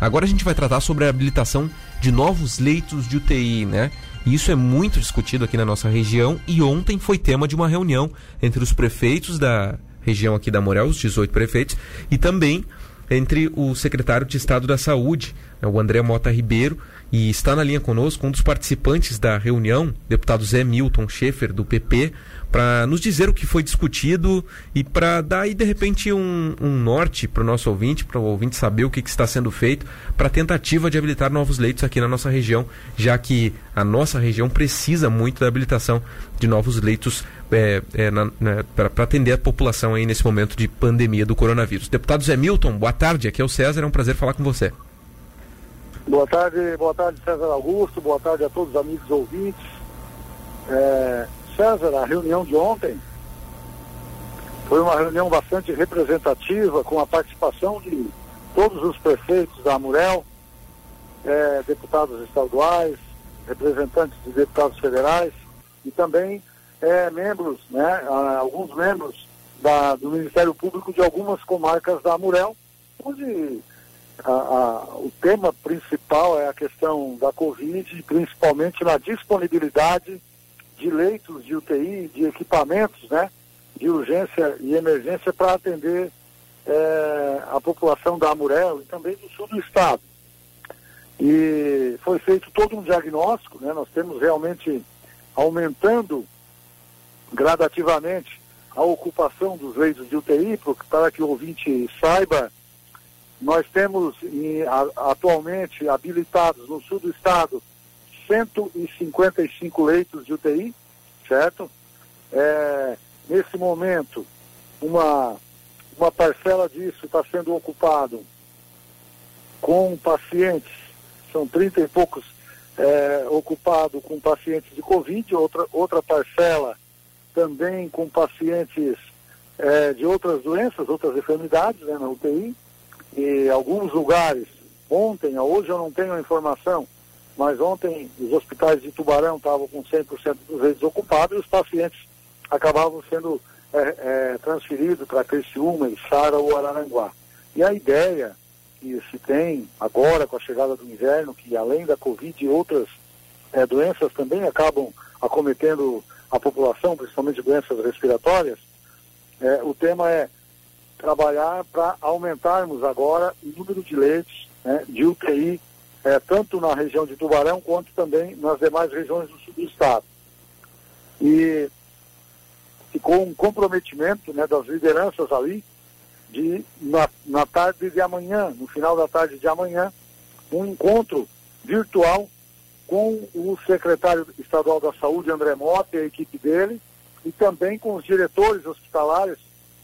Agora a gente vai tratar sobre a habilitação de novos leitos de UTI, né? E isso é muito discutido aqui na nossa região e ontem foi tema de uma reunião entre os prefeitos da região aqui da Morel, os 18 prefeitos, e também entre o secretário de Estado da Saúde, né, o André Mota Ribeiro, e está na linha conosco um dos participantes da reunião, deputado Zé Milton Schaefer, do PP, para nos dizer o que foi discutido e para dar aí, de repente, um, um norte para o nosso ouvinte, para o ouvinte saber o que, que está sendo feito para a tentativa de habilitar novos leitos aqui na nossa região, já que a nossa região precisa muito da habilitação de novos leitos é, é, para atender a população aí nesse momento de pandemia do coronavírus. Deputado Zé Milton, boa tarde, aqui é o César, é um prazer falar com você. Boa tarde, boa tarde César Augusto, boa tarde a todos os amigos ouvintes. É, César, a reunião de ontem foi uma reunião bastante representativa com a participação de todos os prefeitos da Amurel, é, deputados estaduais, representantes de deputados federais e também é, membros, né, alguns membros da, do Ministério Público de algumas comarcas da Amurel, onde a, a, o tema principal é a questão da Covid, principalmente na disponibilidade de leitos de UTI, de equipamentos, né, de urgência e emergência para atender é, a população da Amurel e também do sul do estado. E foi feito todo um diagnóstico, né, nós temos realmente aumentando gradativamente a ocupação dos leitos de UTI, para que o ouvinte saiba, nós temos em, a, atualmente habilitados no sul do estado 155 leitos de UTI, certo? É, nesse momento, uma, uma parcela disso está sendo ocupado com pacientes, são 30 e poucos é, ocupado com pacientes de Covid, outra, outra parcela também com pacientes é, de outras doenças, outras enfermidades né, na UTI, e alguns lugares, ontem, hoje eu não tenho a informação, mas ontem os hospitais de Tubarão estavam com 100% dos leitos ocupados e os pacientes acabavam sendo é, é, transferidos para Criciúma, Sara ou Araranguá. E a ideia que se tem agora com a chegada do inverno, que além da Covid e outras é, doenças também acabam acometendo a população, principalmente doenças respiratórias, é, o tema é trabalhar para aumentarmos agora o número de leitos né, de UTI, é, tanto na região de Tubarão quanto também nas demais regiões do sul do estado. E ficou um comprometimento né, das lideranças ali de, na, na tarde de amanhã, no final da tarde de amanhã, um encontro virtual com o secretário estadual da Saúde, André Mota, e a equipe dele, e também com os diretores hospitalares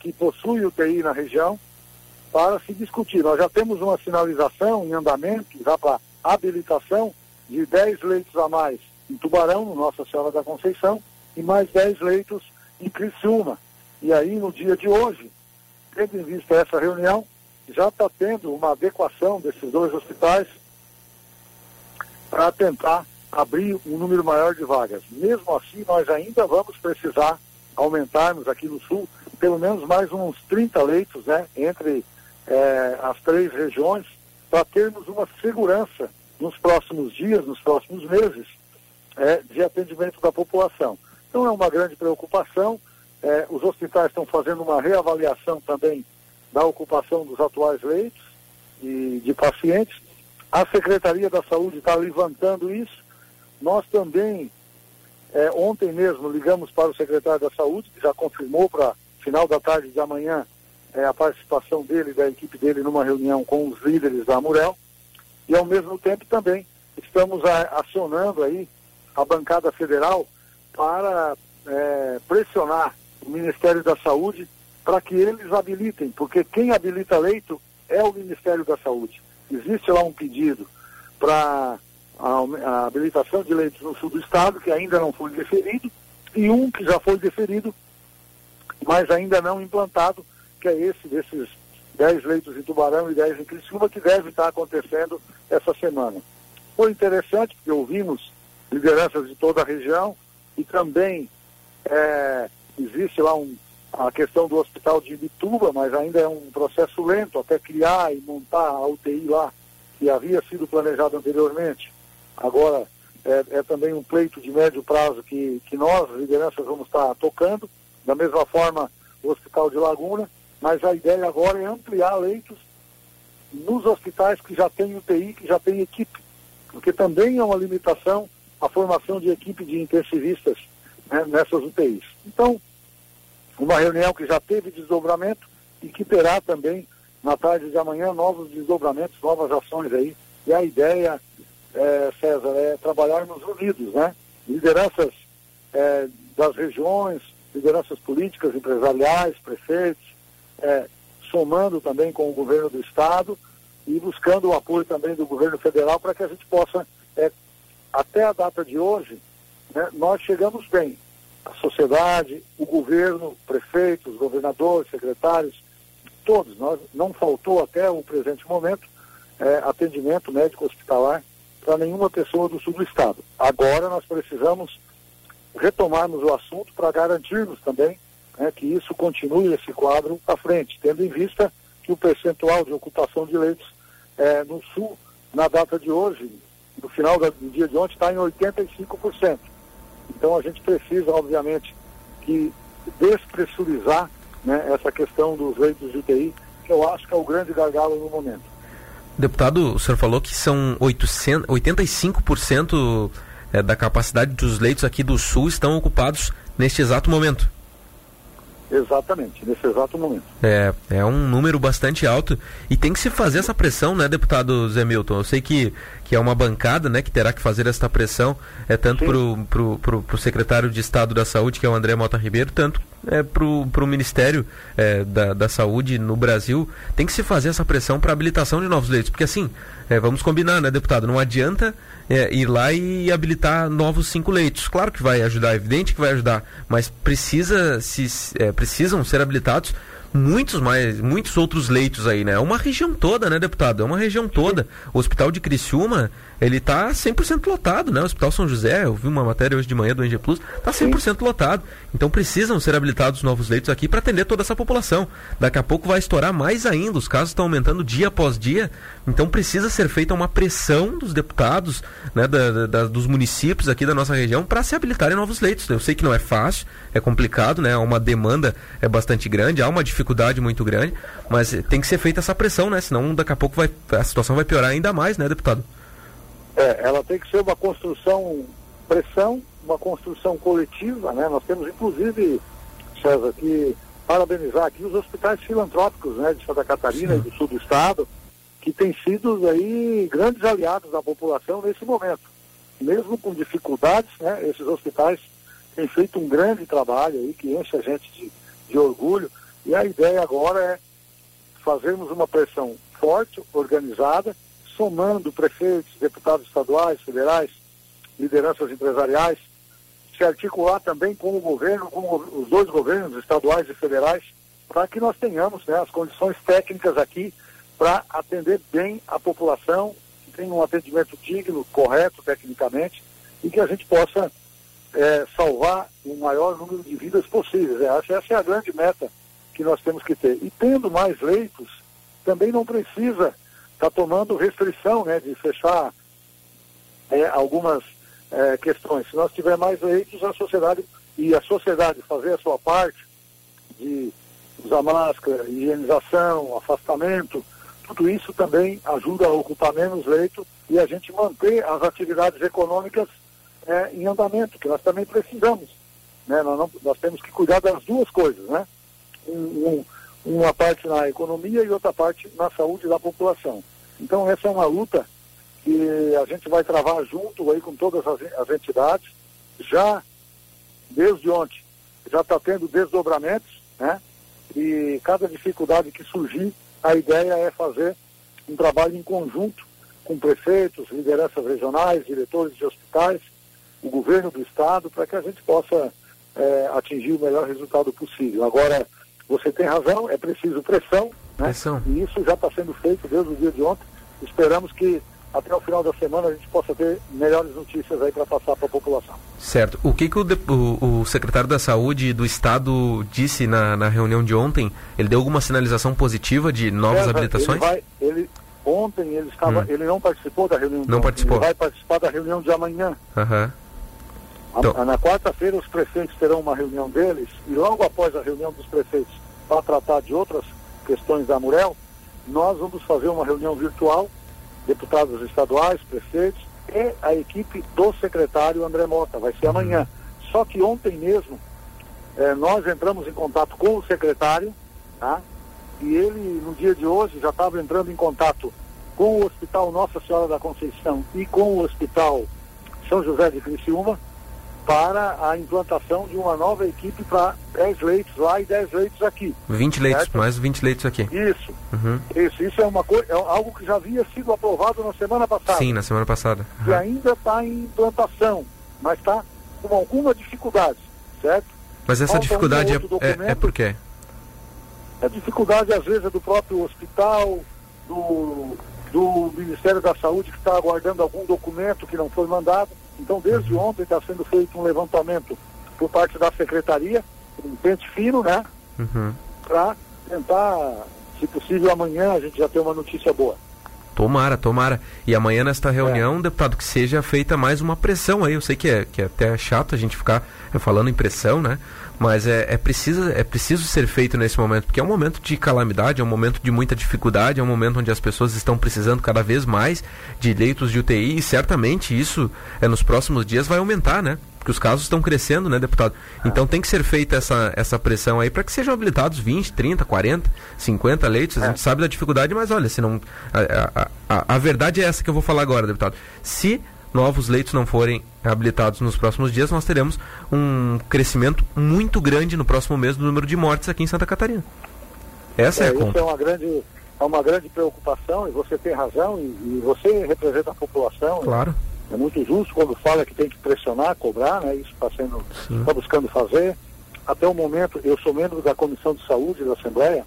que possuem UTI na região, para se discutir. Nós já temos uma sinalização em andamento, já para habilitação, de 10 leitos a mais em Tubarão, no Nossa Senhora da Conceição, e mais 10 leitos em Criciúma. E aí, no dia de hoje, tendo em vista essa reunião, já está tendo uma adequação desses dois hospitais para tentar abrir um número maior de vagas. Mesmo assim, nós ainda vamos precisar aumentarmos aqui no Sul pelo menos mais uns 30 leitos, né, entre é, as três regiões, para termos uma segurança nos próximos dias, nos próximos meses, é, de atendimento da população. Então é uma grande preocupação. É, os hospitais estão fazendo uma reavaliação também da ocupação dos atuais leitos e de pacientes a Secretaria da Saúde está levantando isso. Nós também, é, ontem mesmo, ligamos para o secretário da Saúde, que já confirmou para final da tarde de amanhã é, a participação dele da equipe dele numa reunião com os líderes da Murel. E, ao mesmo tempo, também estamos a, acionando aí a bancada federal para é, pressionar o Ministério da Saúde para que eles habilitem, porque quem habilita leito é o Ministério da Saúde. Existe lá um pedido para a, a, habilitação de leitos no sul do estado, que ainda não foi deferido, e um que já foi deferido, mas ainda não implantado, que é esse desses 10 leitos em Tubarão e 10 em Criciúma, que deve estar acontecendo essa semana. Foi interessante, porque ouvimos lideranças de toda a região e também é, existe lá um, a questão do hospital de Ibituba, mas ainda é um processo lento até criar e montar a UTI lá que havia sido planejado anteriormente, agora é, é, também um pleito de médio prazo que, que nós, lideranças, vamos estar tocando. Da mesma forma, o Hospital de Laguna, mas a ideia agora é ampliar leitos nos hospitais que já têm UTI, que já têm equipe, porque também é uma limitação a formação de equipe de intensivistas né, nessas UTIs. Então, uma reunião que já teve desdobramento e que terá também na tarde de amanhã novos desdobramentos, novas ações aí. E a ideia, é, César, é trabalharmos unidos, né? Lideranças é, das regiões, lideranças políticas, empresariais, prefeitos, é, somando também com o governo do Estado e buscando o apoio também do governo federal para que a gente possa, é, até a data de hoje, né, nós chegamos bem. A sociedade, o governo, prefeitos, governadores, secretários, todos. Nós, não faltou até o presente momento é, atendimento médico hospitalar para nenhuma pessoa do sul do estado. Agora nós precisamos retomarmos o assunto para garantirmos também né, que isso continue esse quadro à frente, tendo em vista que o percentual de ocupação de leitos é, no sul, na data de hoje, no final do dia de ontem, está em 85%. Então a gente precisa, obviamente, que despressurizar né, essa questão dos leitos de UTI, que eu acho que é o grande gargalo no momento. Deputado, o senhor falou que são 800, 85% é, da capacidade dos leitos aqui do Sul estão ocupados neste exato momento. Exatamente, nesse exato momento. É, é um número bastante alto e tem que se fazer essa pressão, né, deputado Zé Milton? Eu sei que, que é uma bancada, né, que terá que fazer essa pressão, é tanto para o pro, pro, pro secretário de Estado da Saúde, que é o André Mota Ribeiro, tanto é, para o Ministério é, da, da Saúde no Brasil. Tem que se fazer essa pressão para habilitação de novos leitos, porque assim, é, vamos combinar, né, deputado? Não adianta é, ir lá e habilitar novos cinco leitos. Claro que vai ajudar, é evidente que vai ajudar, mas precisa se, é, precisam ser habilitados muitos mais, muitos outros leitos aí, né? É uma região toda, né, deputado? É uma região toda. O Hospital de Criciúma, ele tá 100% lotado, né? O Hospital São José, eu vi uma matéria hoje de manhã do NG Plus, tá 100% lotado. Então precisam ser habilitados novos leitos aqui para atender toda essa população. Daqui a pouco vai estourar mais ainda, os casos estão aumentando dia após dia. Então precisa ser feita uma pressão dos deputados, né, da, da, dos municípios aqui da nossa região para se habilitarem novos leitos. Eu sei que não é fácil, é complicado, né? Há uma demanda é bastante grande, há uma dificuldade muito grande, mas tem que ser feita essa pressão, né? Senão daqui a pouco vai, a situação vai piorar ainda mais, né, deputado? É, ela tem que ser uma construção, pressão, uma construção coletiva, né? Nós temos inclusive, César, que parabenizar aqui os hospitais filantrópicos, né, de Santa Catarina Sim. e do sul do estado, que têm sido aí grandes aliados da população nesse momento. Mesmo com dificuldades, né, esses hospitais tem feito um grande trabalho aí que enche a gente de, de orgulho. E a ideia agora é fazermos uma pressão forte, organizada, somando prefeitos, deputados estaduais, federais, lideranças empresariais, se articular também com o governo, com os dois governos, estaduais e federais, para que nós tenhamos né, as condições técnicas aqui para atender bem a população, que tenha um atendimento digno, correto tecnicamente, e que a gente possa é, salvar o maior número de vidas possíveis. É, essa, essa é a grande meta que nós temos que ter. E tendo mais leitos, também não precisa estar tá tomando restrição né, de fechar é, algumas é, questões. Se nós tiver mais leitos, a sociedade e a sociedade fazer a sua parte de usar máscara, higienização, afastamento, tudo isso também ajuda a ocupar menos leito e a gente manter as atividades econômicas é, em andamento, que nós também precisamos. Né? Nós, não, nós, temos que cuidar das duas coisas, né? Um, um, uma parte na economia e outra parte na saúde da população. Então essa é uma luta que a gente vai travar junto aí com todas as, as entidades. Já desde ontem já está tendo desdobramentos, né? E cada dificuldade que surgir, a ideia é fazer um trabalho em conjunto com prefeitos, lideranças regionais, diretores de hospitais, o governo do Estado, para que a gente possa é, atingir o melhor resultado possível. Agora, você tem razão, é preciso pressão, né? pressão. e isso já está sendo feito desde o dia de ontem. Esperamos que até o final da semana a gente possa ter melhores notícias aí para passar para a população. Certo. O que, que o, o, o, secretário da Saúde do Estado disse na, na reunião de ontem? Ele deu alguma sinalização positiva de novas habilitações? Ele vai, ele, Ontem ele estava, hum. ele não participou da reunião. Não participou. Ele vai participar da reunião de amanhã. Uhum. Então... Na quarta-feira os prefeitos terão uma reunião deles e logo após a reunião dos prefeitos para tratar de outras questões da Murel, nós vamos fazer uma reunião virtual, deputados estaduais, prefeitos e a equipe do secretário André Mota. Vai ser uhum. amanhã. Só que ontem mesmo eh, nós entramos em contato com o secretário, tá? E ele, no dia de hoje, já estava entrando em contato com o Hospital Nossa Senhora da Conceição e com o Hospital São José de Criciúma para a implantação de uma nova equipe para 10 leitos lá e 10 leitos aqui. 20 leitos, certo? mais 20 leitos aqui. Isso. Uhum. Isso, isso é uma coisa, é algo que já havia sido aprovado na semana passada. Sim, na semana passada. Uhum. E ainda está em implantação, mas está com alguma dificuldade, certo? Mas essa Falta dificuldade um é, é, é por quê? A dificuldade, às vezes, é do próprio hospital, do, do Ministério da Saúde, que está aguardando algum documento que não foi mandado. Então, desde uhum. ontem está sendo feito um levantamento por parte da secretaria, um pente fino, né? Uhum. Para tentar, se possível, amanhã a gente já ter uma notícia boa. Tomara, tomara. E amanhã nesta reunião, é. deputado, que seja feita mais uma pressão aí. Eu sei que é, que é até chato a gente ficar falando em pressão, né? Mas é, é, preciso, é preciso ser feito nesse momento, porque é um momento de calamidade, é um momento de muita dificuldade, é um momento onde as pessoas estão precisando cada vez mais de leitos de UTI e certamente isso é, nos próximos dias vai aumentar, né? Porque os casos estão crescendo, né, deputado? Então tem que ser feita essa, essa pressão aí para que sejam habilitados 20, 30, 40, 50 leitos. A gente é. sabe da dificuldade, mas olha, se não. A, a, a, a verdade é essa que eu vou falar agora, deputado. Se novos leitos não forem habilitados nos próximos dias, nós teremos um crescimento muito grande no próximo mês do número de mortes aqui em Santa Catarina. Essa é, é a conta. Isso é uma grande, é uma grande preocupação e você tem razão e, e você representa a população. Claro. É muito justo quando fala que tem que pressionar, cobrar, né? Isso está sendo, está buscando fazer. Até o momento, eu sou membro da Comissão de Saúde da Assembleia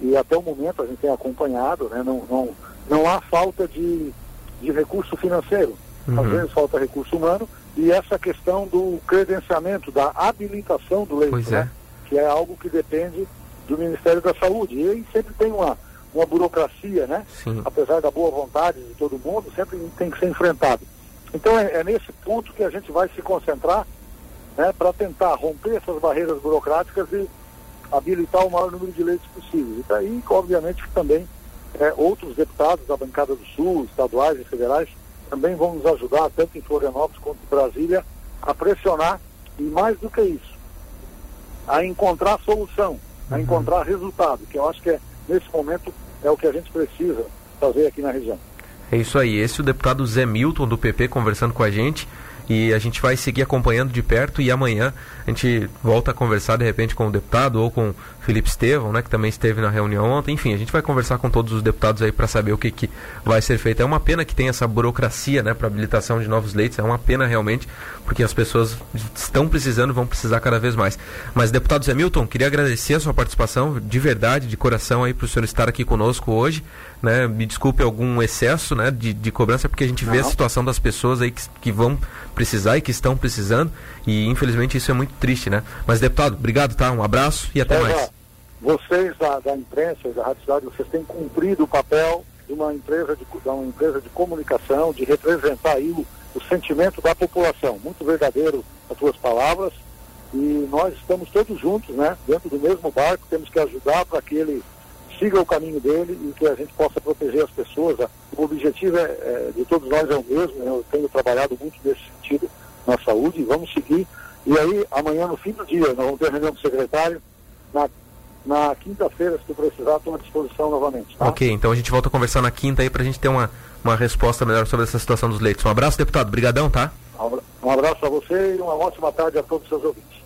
e até o momento a gente tem acompanhado, né? Não, não, não há falta de, de recurso financeiro. Uhum. Às vezes falta recurso humano e essa questão do credenciamento, da habilitação do leito, né? é. que é algo que depende do Ministério da Saúde. E aí sempre tem uma, uma burocracia, né? Sim. Apesar da boa vontade de todo mundo, sempre tem que ser enfrentado. Então é, é nesse ponto que a gente vai se concentrar né, para tentar romper essas barreiras burocráticas e habilitar o maior número de leitos possível. E daí, obviamente, que também é, outros deputados da bancada do Sul, estaduais e federais, também vão nos ajudar, tanto em Florianópolis quanto em Brasília, a pressionar e mais do que isso, a encontrar solução, a uhum. encontrar resultado, que eu acho que é, nesse momento é o que a gente precisa fazer aqui na região. É isso aí. Esse é o deputado Zé Milton do PP conversando com a gente e a gente vai seguir acompanhando de perto e amanhã a gente volta a conversar de repente com o deputado ou com o Felipe Estevão, né, que também esteve na reunião ontem. Enfim, a gente vai conversar com todos os deputados aí para saber o que, que vai ser feito. É uma pena que tem essa burocracia, né, para habilitação de novos leitos. É uma pena realmente, porque as pessoas estão precisando, vão precisar cada vez mais. Mas deputado Zé Milton, queria agradecer a sua participação de verdade, de coração aí para o senhor estar aqui conosco hoje, né? Me desculpe algum excesso, né, de, de cobrança, porque a gente Não. vê a situação das pessoas aí que, que vão precisar e que estão precisando. E infelizmente isso é muito triste, né? Mas, deputado, obrigado, tá? Um abraço e até mais. Vocês da, da imprensa da Rádio Cidade, vocês têm cumprido o papel de uma empresa de, de uma empresa de comunicação, de representar aí o, o sentimento da população. Muito verdadeiro as suas palavras. E nós estamos todos juntos, né? Dentro do mesmo barco, temos que ajudar para que ele siga o caminho dele e que a gente possa proteger as pessoas. O objetivo é, é, de todos nós é o mesmo, né? eu tenho trabalhado muito nesse sentido na saúde e vamos seguir. E aí, amanhã, no fim do dia, nós vamos ter reunião com o secretário. Na, na quinta-feira, se tu precisar, estou à disposição novamente. Tá? Ok, então a gente volta a conversar na quinta aí para a gente ter uma, uma resposta melhor sobre essa situação dos leitos. Um abraço, deputado. Obrigadão, tá? Um abraço a você e uma ótima tarde a todos os seus ouvintes.